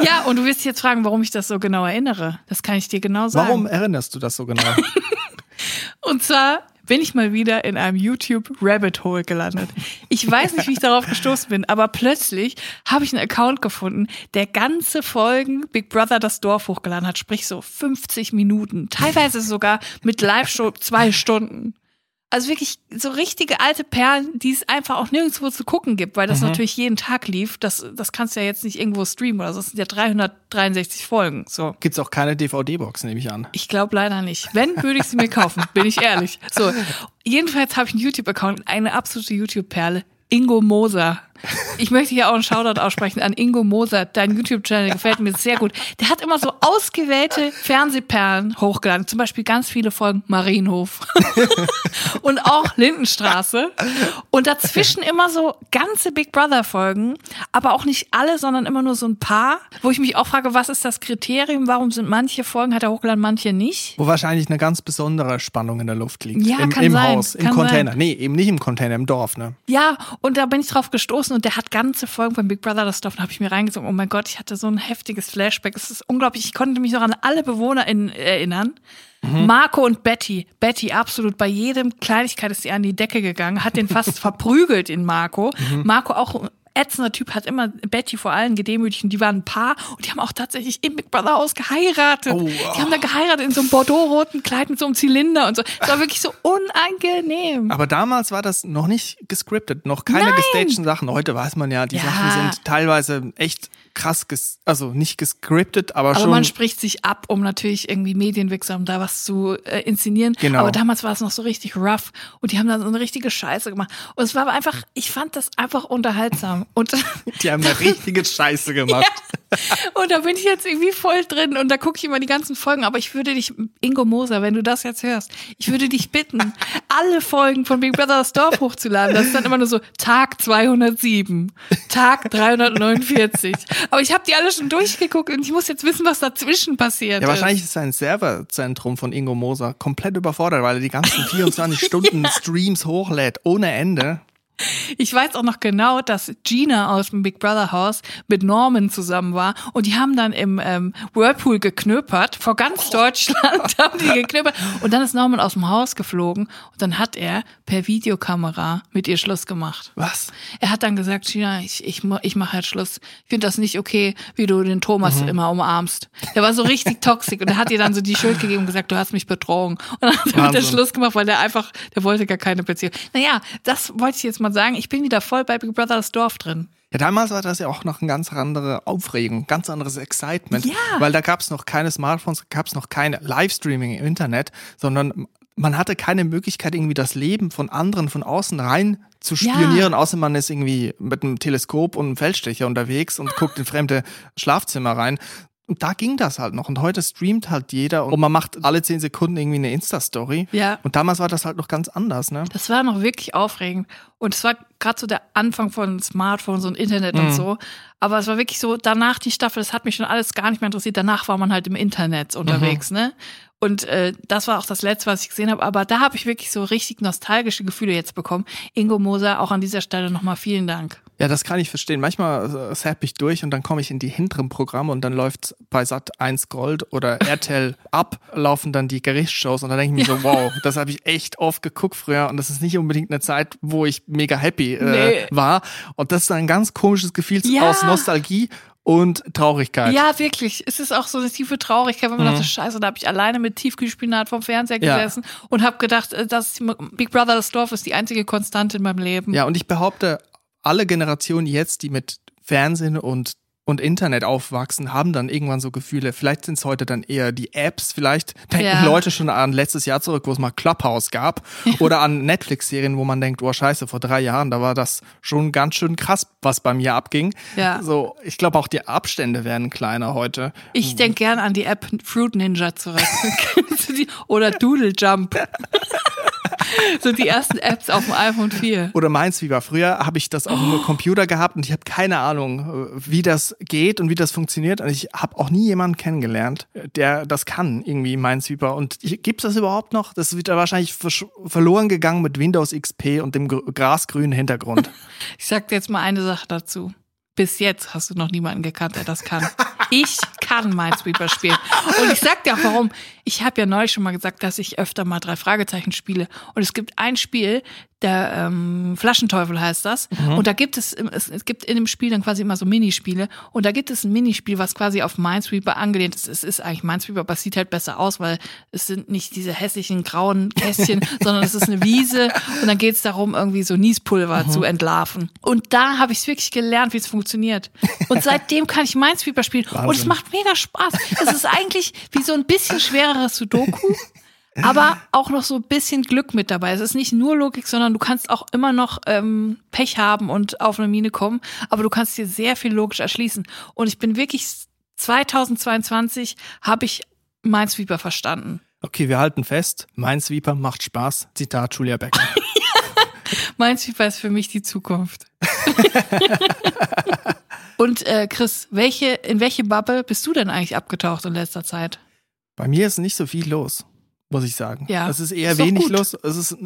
ja, und du wirst dich jetzt fragen, warum ich das so genau erinnere. Das kann ich dir genau sagen. Warum erinnerst du das so genau? Und zwar bin ich mal wieder in einem YouTube Rabbit Hole gelandet. Ich weiß nicht, wie ich darauf gestoßen bin, aber plötzlich habe ich einen Account gefunden, der ganze Folgen Big Brother das Dorf hochgeladen hat, sprich so 50 Minuten, teilweise sogar mit Live-Show zwei Stunden. Also wirklich so richtige alte Perlen, die es einfach auch nirgendwo zu gucken gibt, weil das natürlich jeden Tag lief. Das, das kannst du ja jetzt nicht irgendwo streamen oder so. Das sind ja 363 Folgen. So. Gibt's auch keine DVD-Box, nehme ich an. Ich glaube leider nicht. Wenn, würde ich sie mir kaufen, bin ich ehrlich. So, jedenfalls habe ich einen YouTube-Account, eine absolute YouTube-Perle. Ingo Moser. Ich möchte hier auch einen Shoutout aussprechen an Ingo Moser. Dein YouTube-Channel gefällt mir sehr gut. Der hat immer so ausgewählte Fernsehperlen hochgeladen. Zum Beispiel ganz viele Folgen Marienhof. und auch Lindenstraße. Und dazwischen immer so ganze Big Brother Folgen. Aber auch nicht alle, sondern immer nur so ein paar. Wo ich mich auch frage, was ist das Kriterium? Warum sind manche Folgen, hat er hochgeladen, manche nicht? Wo wahrscheinlich eine ganz besondere Spannung in der Luft liegt. Ja, Im, kann im sein, Haus, im kann Container. sein. Nee, eben nicht im Container, im Dorf, ne? Ja, und da bin ich drauf gestoßen und der hat ganze Folgen von Big Brother das Dorf habe ich mir reingezogen. Oh mein Gott, ich hatte so ein heftiges Flashback. Es ist unglaublich. Ich konnte mich noch an alle Bewohner in, erinnern. Marco und Betty. Betty absolut bei jedem Kleinigkeit ist sie an die Decke gegangen, hat den fast verprügelt in Marco. Marco auch ätzender Typ hat immer Betty vor allen gedemütigt und die waren ein Paar und die haben auch tatsächlich im Big Brother Haus geheiratet. Oh, die haben da geheiratet in so einem Bordeaux-roten Kleid mit so einem Zylinder und so. Es war wirklich so unangenehm. Aber damals war das noch nicht gescriptet, noch keine Nein. gestagten Sachen. Heute weiß man ja, die Ja. Sachen sind teilweise echt krass, ges also nicht gescriptet, aber, Aber schon. man spricht sich ab, um natürlich irgendwie medienwirksam da was zu äh, inszenieren. Genau. Aber damals war es noch so richtig rough und die haben dann so eine richtige Scheiße gemacht. Und es war aber einfach, ich fand das einfach unterhaltsam. Und, die haben eine richtige Scheiße gemacht. und da bin ich jetzt irgendwie voll drin und da gucke ich immer die ganzen Folgen. Aber ich würde dich, Ingo Moser, wenn du das jetzt hörst, ich würde dich bitten, alle Folgen von Big Brother das Dorf hochzuladen. Das ist dann immer nur so Tag 207, Tag 349. Aber ich habe die alle schon durchgeguckt und ich muss jetzt wissen, was dazwischen passiert Ja, ist. wahrscheinlich ist ein Serverzentrum von Ingo Moser komplett überfordert, weil er die ganzen 24 Stunden Streams hochlädt, ohne Ende. Ich weiß auch noch genau, dass Gina aus dem Big Brother Haus mit Norman zusammen war und die haben dann im ähm, Whirlpool geknöpert. Vor ganz Deutschland haben die geknöpert. Und dann ist Norman aus dem Haus geflogen und dann hat er per Videokamera mit ihr Schluss gemacht. Was? Er hat dann gesagt, Gina, ich, ich, ich mache jetzt Schluss. Ich finde das nicht okay, wie du den Thomas Mhm. immer umarmst. Der war so richtig toxisch und er hat ihr dann so die Schuld gegeben und gesagt, du hast mich betrogen. Und dann hat er. Schluss gemacht, weil der einfach, der wollte gar keine Beziehung. Naja, das wollte ich jetzt mal sagen. Ich bin wieder voll bei Big Brother das Dorf drin. Ja, damals war das ja auch noch eine ganz andere Aufregung, ganz anderes Excitement. Ja. Weil da gab es noch keine Smartphones, gab es noch keine Livestreaming im Internet, sondern man hatte keine Möglichkeit, irgendwie das Leben von anderen von außen rein zu spionieren, Ja. außer man ist irgendwie mit einem Teleskop und einem Feldstecher unterwegs und guckt in fremde Schlafzimmer rein. Und da ging das halt noch. Und heute streamt halt jeder und man macht alle zehn Sekunden irgendwie eine Insta-Story. Ja. Und damals war das halt noch ganz anders, ne? Das war noch wirklich aufregend. Und es war gerade so der Anfang von Smartphones und Internet und so. Aber es war wirklich so, danach die Staffel, das hat mich schon alles gar nicht mehr interessiert. Danach war man halt im Internet unterwegs, ne? Und äh, das war auch das Letzte, was ich gesehen habe. Aber da habe ich wirklich so richtig nostalgische Gefühle jetzt bekommen. Ingo Moser, auch an dieser Stelle nochmal vielen Dank. Ja, das kann ich verstehen. Manchmal äh, zapp ich durch und dann komme ich in die hinteren Programme und dann läuft bei Sat 1 Gold oder RTL ab, laufen dann die Gerichtsshows und dann denke ich mir so, wow, das habe ich echt oft geguckt früher und das ist nicht unbedingt eine Zeit, wo ich mega happy äh, Nee. war. Und das ist ein ganz komisches Gefühl Ja. aus Nostalgie und Traurigkeit. Ja, wirklich. Es ist auch so eine tiefe Traurigkeit, wenn man dachte, scheiße, da habe ich alleine mit Tiefkühlspinat vom Fernseher Ja. gesessen und habe gedacht, äh, das Big Brother das Dorf ist die einzige Konstante in meinem Leben. Ja, und ich behaupte, alle Generationen jetzt, die mit Fernsehen und und Internet aufwachsen, haben dann irgendwann so Gefühle. Vielleicht sind es heute dann eher die Apps. Vielleicht denken Ja. Leute schon an letztes Jahr zurück, wo es mal Clubhouse gab. Oder an Netflix-Serien, wo man denkt, oh scheiße, vor drei Jahren, da war das schon ganz schön krass, was bei mir abging. Ja. So, ich glaube auch die Abstände werden kleiner heute. Ich denke gern an die App Fruit Ninja zurück. Oder Doodle Jump. so die ersten Apps auf dem iPhone 4. Oder meins, wie war früher, habe ich das auf dem Computer gehabt und ich habe keine Ahnung, äh, wie das geht und wie das funktioniert. Und ich habe auch nie jemanden kennengelernt, der das kann, irgendwie Minesweeper. Und gibt es das überhaupt noch? Das wird ja wahrscheinlich verloren gegangen mit Windows XP und dem gr- grasgrünen Hintergrund. Ich sag dir jetzt mal eine Sache dazu. Bis jetzt hast du noch niemanden gekannt, der das kann. Ich kann Minesweeper spielen. Und ich sag dir auch warum. Ich habe ja neulich schon mal gesagt, dass ich öfter mal drei Fragezeichen spiele. Und es gibt ein Spiel, der ähm, Flaschenteufel heißt das. Und da gibt es, es, es gibt in dem Spiel dann quasi immer so Minispiele. Und da gibt es ein Minispiel, was quasi auf Minesweeper angelehnt ist. Es ist eigentlich Minesweeper, aber es sieht halt besser aus, weil es sind nicht diese hässlichen grauen Kästchen, sondern es ist eine Wiese. Und dann geht es darum, irgendwie so Niespulver zu entlarven. Und da habe ich es wirklich gelernt, wie es funktioniert. Und seitdem kann ich Minesweeper spielen. Und es Wahnsinn. macht mega Spaß. Es ist eigentlich wie so ein bisschen schwereres Sudoku. Aber auch noch so ein bisschen Glück mit dabei. Es ist nicht nur Logik, sondern du kannst auch immer noch ähm, Pech haben und auf eine Mine kommen. Aber du kannst dir sehr viel logisch erschließen. Und ich bin wirklich 2022 habe ich Minesweeper verstanden. Okay, wir halten fest, Minesweeper macht Spaß. Zitat Julia Becker. Minesweeper ist für mich die Zukunft. und äh, Chris, welche, in welche Bubble bist du denn eigentlich abgetaucht in letzter Zeit? Bei mir ist nicht so viel los, muss ich sagen. Ja, Es ist eher ist wenig los. Es ist,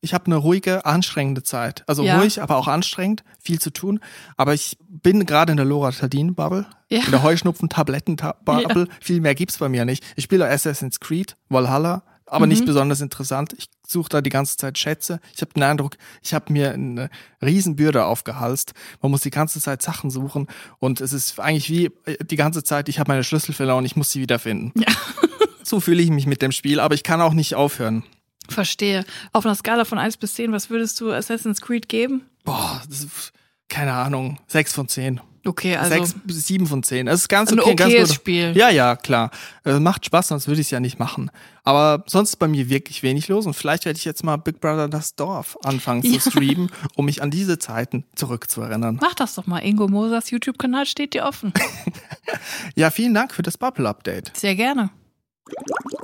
ich habe eine ruhige, anstrengende Zeit. Also Ja. ruhig, aber auch anstrengend, viel zu tun. Aber ich bin gerade in der Loratadin-Bubble, Ja. in der Heuschnupfen-Tabletten-Bubble. Viel mehr gibt's bei mir nicht. Ich spiele Assassin's Creed, Valhalla, aber Mhm. nicht besonders interessant. Ich suche da die ganze Zeit Schätze. Ich habe den Eindruck, ich habe mir eine Riesenbürde aufgehalst. Man muss die ganze Zeit Sachen suchen und es ist eigentlich wie äh, die ganze Zeit, ich habe meine Schlüssel verloren, ich muss sie wiederfinden. Ja. So fühle ich mich mit dem Spiel, aber ich kann auch nicht aufhören. Verstehe. Auf einer Skala von 1 bis 10, was würdest du Assassin's Creed geben? Boah, das ist, keine Ahnung, sechs von zehn. Okay, also Sechs bis sieben von zehn. Das ist ganz Ein okay. ganz okayes gut. Spiel. Ja, ja, klar. Äh, macht Spaß, sonst würde ich es ja nicht machen. Aber sonst ist bei mir wirklich wenig los und vielleicht werde ich jetzt mal Big Brother das Dorf anfangen Ja. zu streamen, um mich an diese Zeiten zurückzuerinnern. mach das doch mal. Ingo Mosers YouTube-Kanal steht dir offen. Ja, vielen Dank für das Bubble-Update. Sehr gerne. Bubble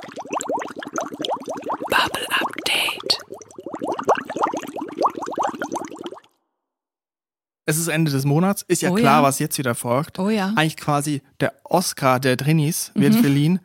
Es ist Ende des Monats, ist ja Oh klar, ja. was jetzt wieder folgt. Oh ja. Eigentlich quasi der Oscar der Drinis wird verliehen.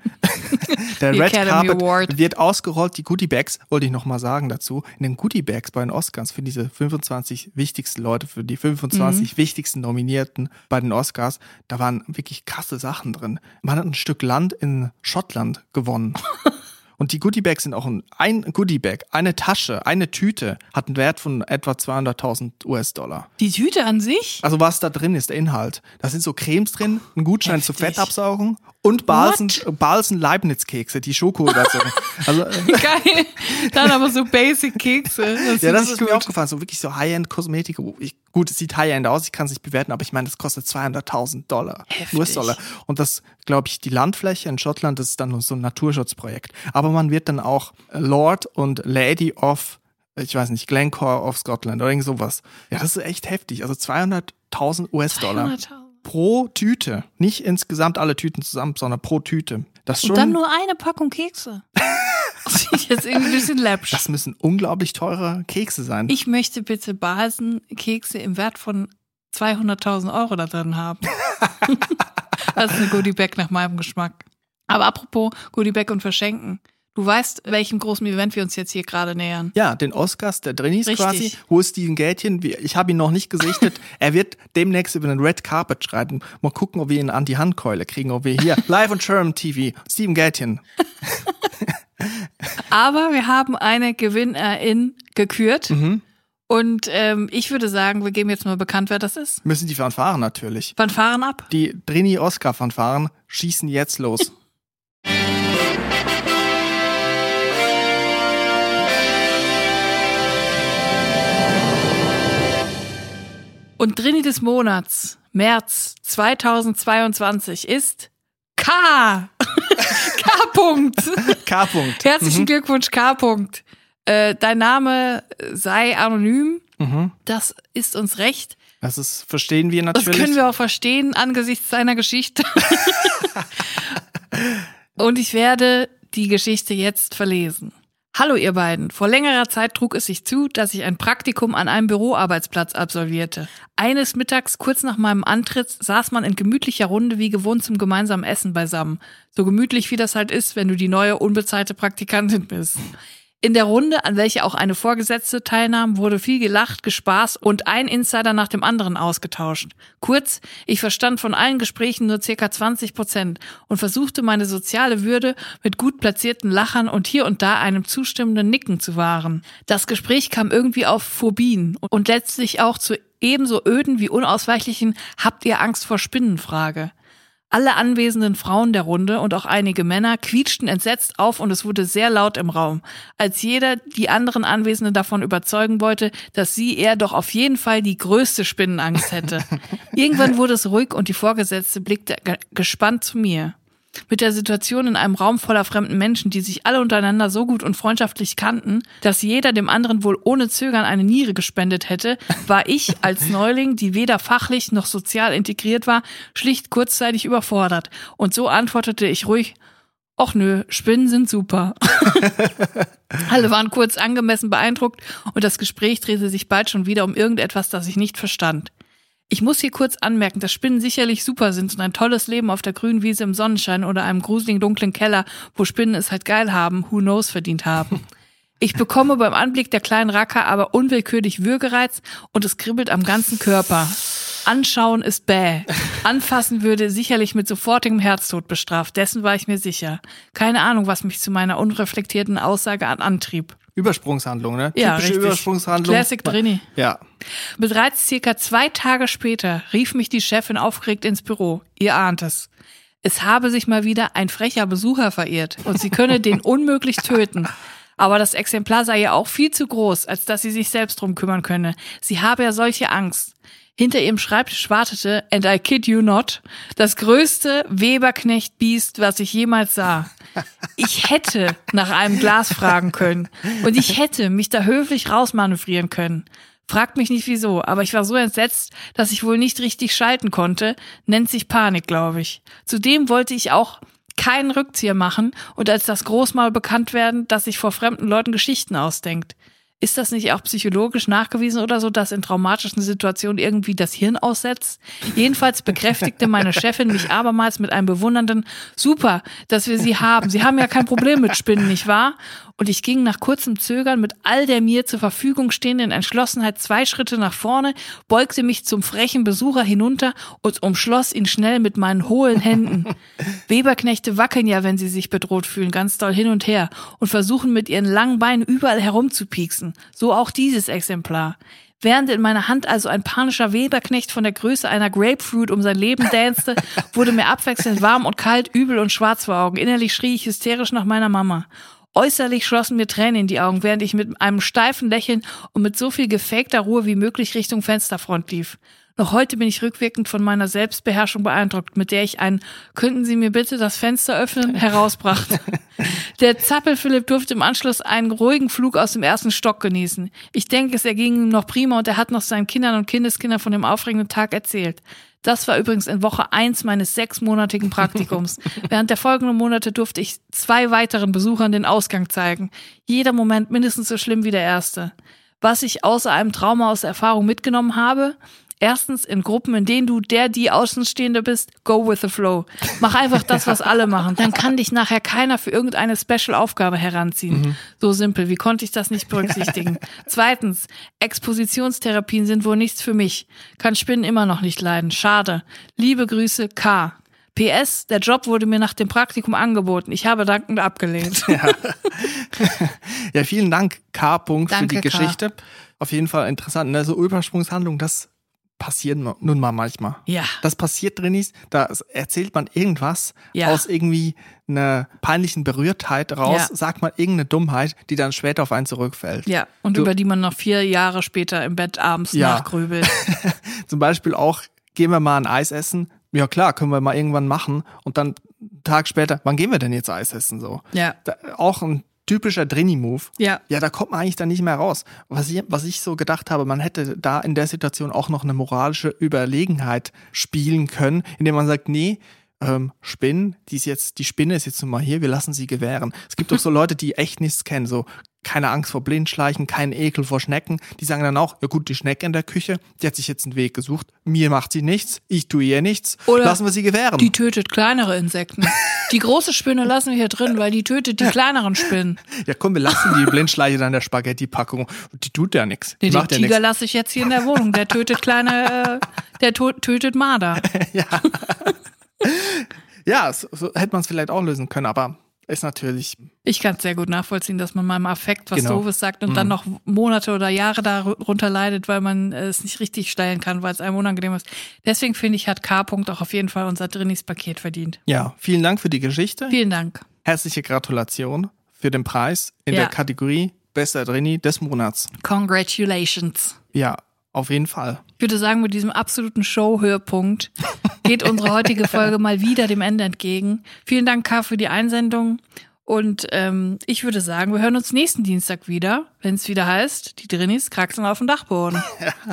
der Red Academy Carpet Award. wird ausgerollt. Die Goodie Bags, wollte ich noch mal sagen dazu. In den Goodie Bags bei den Oscars für diese 25 wichtigsten Leute, für die 25 wichtigsten Nominierten bei den Oscars, da waren wirklich krasse Sachen drin. Man hat ein Stück Land in Schottland gewonnen. Und die Goodie Bags sind auch ein, ein Goodie Bag, eine Tasche, eine Tüte hat einen Wert von etwa 200.000 US-Dollar. Die Tüte an sich? Also was da drin ist, der Inhalt. Da sind so Cremes drin, ein Gutschein zur Heftig. Fettabsaugung und Balsen, Balsen Leibniz-Kekse, die Schoko überzogen. Also, Geil. Dann aber so Basic Kekse. Das ja, das ist ich mir aufgefallen. So wirklich so High-End-Kosmetik. Oh, Ich Gut, es sieht High-End aus, ich kann es nicht bewerten, aber ich meine, das kostet 200.000 Dollar. US-Dollar. Und das, glaube ich, die Landfläche in Schottland, das ist dann so ein Naturschutzprojekt. Aber man wird dann auch Lord und Lady of, ich weiß nicht, Glencore of Scotland oder irgend sowas. Ja, das ist echt heftig. Also 200.000 US-Dollar 200.000. pro Tüte. Nicht insgesamt alle Tüten zusammen, sondern pro Tüte. Das ist schon, Und dann nur eine Packung Kekse. Ich jetzt irgendwie ein bisschen läppsch. das müssen unglaublich teure Kekse sein. Ich möchte bitte Basen-Kekse im Wert von 200.000 Euro da drin haben. das ist eine Goodie Bag nach meinem Geschmack. Aber apropos Goodie Bag und Verschenken. Du weißt, welchem großen Event wir uns jetzt hier gerade nähern. Ja, den Oscars der Richtig. quasi. Wo ist Steven Gätchen? Ich habe ihn noch nicht gesichtet. er wird demnächst über den Red Carpet schreiten. Mal gucken, ob wir ihn an die Handkeule kriegen, ob wir hier live on Sherman TV. Steven Gätchen. Aber wir haben eine Gewinnerin gekürt. Mhm. Und ähm, ich würde sagen, wir geben jetzt mal bekannt, wer das ist. Müssen die Fanfaren natürlich. Fanfaren ab. Die Drini Oscar Fanfaren schießen jetzt los. Und Drini des Monats, März 2022, ist K. K-Punkt. K. -Punkt. Herzlichen Glückwunsch, K-Punkt. Äh, dein Name sei anonym. Das ist uns recht. Das ist, verstehen wir Das natürlich. können wir auch verstehen angesichts seiner Geschichte. Und ich werde die Geschichte jetzt verlesen. Hallo ihr beiden. Vor längerer Zeit trug es sich zu, dass ich ein Praktikum an einem Büroarbeitsplatz absolvierte. Eines Mittags, kurz nach meinem Antritt, saß man in gemütlicher Runde wie gewohnt zum gemeinsamen Essen beisammen. So gemütlich wie das halt ist, wenn du die neue unbezahlte Praktikantin bist. In der Runde, an welcher auch eine Vorgesetzte teilnahm, wurde viel gelacht, gespaßt und ein Insider nach dem anderen ausgetauscht. Kurz, ich verstand von allen Gesprächen nur circa 20 Prozent und versuchte meine soziale Würde mit gut platzierten Lachern und hier und da einem zustimmenden Nicken zu wahren. Das Gespräch kam irgendwie auf Phobien und letztlich auch zu ebenso öden wie unausweichlichen Habt ihr Angst vor Spinnenfrage. Alle anwesenden Frauen der Runde und auch einige Männer quietschten entsetzt auf und es wurde sehr laut im Raum, als jeder die anderen Anwesenden davon überzeugen wollte, dass sie er doch auf jeden Fall die größte Spinnenangst hätte. Irgendwann wurde es ruhig und die Vorgesetzte blickte ge gespannt zu mir. Mit der Situation in einem Raum voller fremden Menschen, die sich alle untereinander so gut und freundschaftlich kannten, dass jeder dem anderen wohl ohne Zögern eine Niere gespendet hätte, war ich als Neuling, die weder fachlich noch sozial integriert war, schlicht kurzzeitig überfordert. Und so antwortete ich ruhig, Och nö, Spinnen sind super. Alle waren kurz angemessen beeindruckt und das Gespräch drehte sich bald schon wieder um irgendetwas, das ich nicht verstand. Ich muss hier kurz anmerken, dass Spinnen sicherlich super sind und ein tolles Leben auf der grünen Wiese im Sonnenschein oder einem gruseligen dunklen Keller, wo Spinnen es halt geil haben, who knows, verdient haben. Ich bekomme beim Anblick der kleinen Racker aber unwillkürlich Würgereiz und es kribbelt am ganzen Körper. Anschauen ist bäh. Anfassen würde sicherlich mit sofortigem Herztod bestraft. Dessen war ich mir sicher. Keine Ahnung, was mich zu meiner unreflektierten Aussage an antrieb. Übersprungshandlung, ne? Ja, Typische richtig. Übersprungshandlung. Classic Drini. Ja. Bereits circa zwei Tage später rief mich die Chefin aufgeregt ins Büro. Ihr ahnt es. Es habe sich mal wieder ein frecher Besucher verirrt und sie könne den unmöglich töten. Aber das Exemplar sei ja auch viel zu groß, als dass sie sich selbst drum kümmern könne. Sie habe ja solche Angst. Hinter ihrem Schreibtisch wartete, and I kid you not, das größte Weberknecht-Biest, was ich jemals sah. Ich hätte nach einem Glas fragen können und ich hätte mich da höflich rausmanövrieren können. Fragt mich nicht wieso, aber ich war so entsetzt, dass ich wohl nicht richtig schalten konnte. Nennt sich Panik, glaube ich. Zudem wollte ich auch keinen Rückzieher machen und als das groß mal bekannt werden, dass sich vor fremden Leuten Geschichten ausdenkt. Ist das nicht auch psychologisch nachgewiesen oder so, dass in traumatischen Situationen irgendwie das Hirn aussetzt? Jedenfalls bekräftigte meine Chefin mich abermals mit einem bewundernden Super, dass wir sie haben. Sie haben ja kein Problem mit Spinnen, nicht wahr? Und ich ging nach kurzem Zögern mit all der mir zur Verfügung stehenden Entschlossenheit zwei Schritte nach vorne, beugte mich zum frechen Besucher hinunter und umschloss ihn schnell mit meinen hohlen Händen. Weberknechte wackeln ja, wenn sie sich bedroht fühlen, ganz doll hin und her und versuchen mit ihren langen Beinen überall herumzupieksen. So auch dieses Exemplar. Während in meiner Hand also ein panischer Weberknecht von der Größe einer Grapefruit um sein Leben danste, wurde mir abwechselnd warm und kalt, übel und schwarz vor Augen. Innerlich schrie ich hysterisch nach meiner Mama. Äußerlich schlossen mir Tränen in die Augen, während ich mit einem steifen Lächeln und mit so viel gefakter Ruhe wie möglich Richtung Fensterfront lief. Noch heute bin ich rückwirkend von meiner Selbstbeherrschung beeindruckt, mit der ich ein Könnten Sie mir bitte das Fenster öffnen herausbrachte. Der Zappel-Philipp durfte im Anschluss einen ruhigen Flug aus dem ersten Stock genießen. Ich denke, es erging ihm noch prima und er hat noch seinen Kindern und Kindeskindern von dem aufregenden Tag erzählt. Das war übrigens in Woche eins meines sechsmonatigen Praktikums. Während der folgenden Monate durfte ich zwei weiteren Besuchern den Ausgang zeigen. Jeder Moment mindestens so schlimm wie der erste. Was ich außer einem Trauma aus der Erfahrung mitgenommen habe, Erstens, in Gruppen, in denen du der, die Außenstehende bist, go with the flow. Mach einfach das, was alle machen. Dann kann dich nachher keiner für irgendeine Special-Aufgabe heranziehen. Mhm. So simpel. Wie konnte ich das nicht berücksichtigen? Zweitens, Expositionstherapien sind wohl nichts für mich. Kann Spinnen immer noch nicht leiden. Schade. Liebe Grüße, K. PS, der Job wurde mir nach dem Praktikum angeboten. Ich habe dankend abgelehnt. Ja, ja vielen Dank, K. -Punkt, für die Geschichte. Auf jeden Fall interessant. Ne? So Übersprungshandlung, das passiert nun mal manchmal. Ja. Das passiert drin ist, da erzählt man irgendwas ja. aus irgendwie einer peinlichen Berührtheit raus, ja. sagt man irgendeine Dummheit, die dann später auf einen zurückfällt. Ja, und du, über die man noch vier Jahre später im Bett abends ja. nachgrübelt. Zum Beispiel auch, gehen wir mal ein Eis essen. Ja klar, können wir mal irgendwann machen und dann Tag später, wann gehen wir denn jetzt Eis essen so? Ja. Da, auch ein typischer Drini-Move. Ja. Ja, da kommt man eigentlich dann nicht mehr raus. Was ich, was ich so gedacht habe, man hätte da in der Situation auch noch eine moralische Überlegenheit spielen können, indem man sagt, nee, ähm, Spinnen, die ist jetzt, die Spinne ist jetzt nun mal hier, wir lassen sie gewähren. Es gibt doch so Leute, die echt nichts kennen, so keine Angst vor Blindschleichen, keinen Ekel vor Schnecken. Die sagen dann auch, ja gut, die Schnecke in der Küche, die hat sich jetzt einen Weg gesucht. Mir macht sie nichts, ich tue ihr nichts. Oder lassen wir sie gewähren. Die tötet kleinere Insekten. Die große Spinne lassen wir hier drin, weil die tötet die kleineren Spinnen. Ja komm, wir lassen die Blindschleiche dann in der Spaghetti-Packung. Die tut ja nichts. Nee, den Tiger lasse ich jetzt hier in der Wohnung. Der tötet kleine, äh, der tötet Marder. ja. ja, so, so hätte man es vielleicht auch lösen können, aber ist natürlich. Ich kann es sehr gut nachvollziehen, dass man mal im Affekt was genau. Doofes sagt und mhm. dann noch Monate oder Jahre darunter leidet, weil man es nicht richtig stellen kann, weil es einem unangenehm ist. Deswegen finde ich, hat K. -Punkt auch auf jeden Fall unser Drinnis-Paket verdient. Ja, vielen Dank für die Geschichte. Vielen Dank. Herzliche Gratulation für den Preis in ja. der Kategorie Bester Drini des Monats. Congratulations. Ja, auf jeden Fall. Ich würde sagen, mit diesem absoluten Show-Höhepunkt geht unsere heutige Folge mal wieder dem Ende entgegen. Vielen Dank, K, für die Einsendung. Und ähm, ich würde sagen, wir hören uns nächsten Dienstag wieder, wenn es wieder heißt, die Drinnis kraxeln auf dem Dachboden.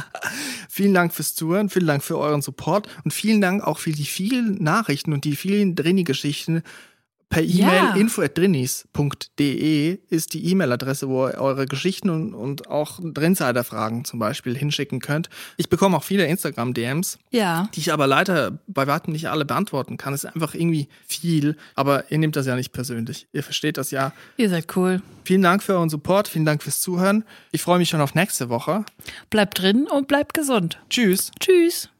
vielen Dank fürs Zuhören, vielen Dank für euren Support und vielen Dank auch für die vielen Nachrichten und die vielen Drini-Geschichten per E-Mail ja. info.drinis.de ist die E-Mail-Adresse, wo ihr eure Geschichten und, und auch Drinsider-Fragen zum Beispiel hinschicken könnt. Ich bekomme auch viele Instagram-DMs, ja. die ich aber leider bei weitem nicht alle beantworten kann. Es ist einfach irgendwie viel, aber ihr nehmt das ja nicht persönlich. Ihr versteht das ja. Ihr seid cool. Vielen Dank für euren Support, vielen Dank fürs Zuhören. Ich freue mich schon auf nächste Woche. Bleibt drin und bleibt gesund. Tschüss. Tschüss.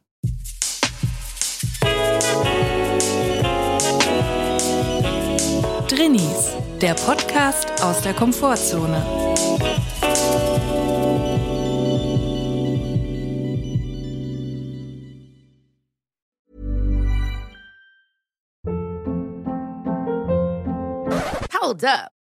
Drinnies, der Podcast aus der Komfortzone. Hold up.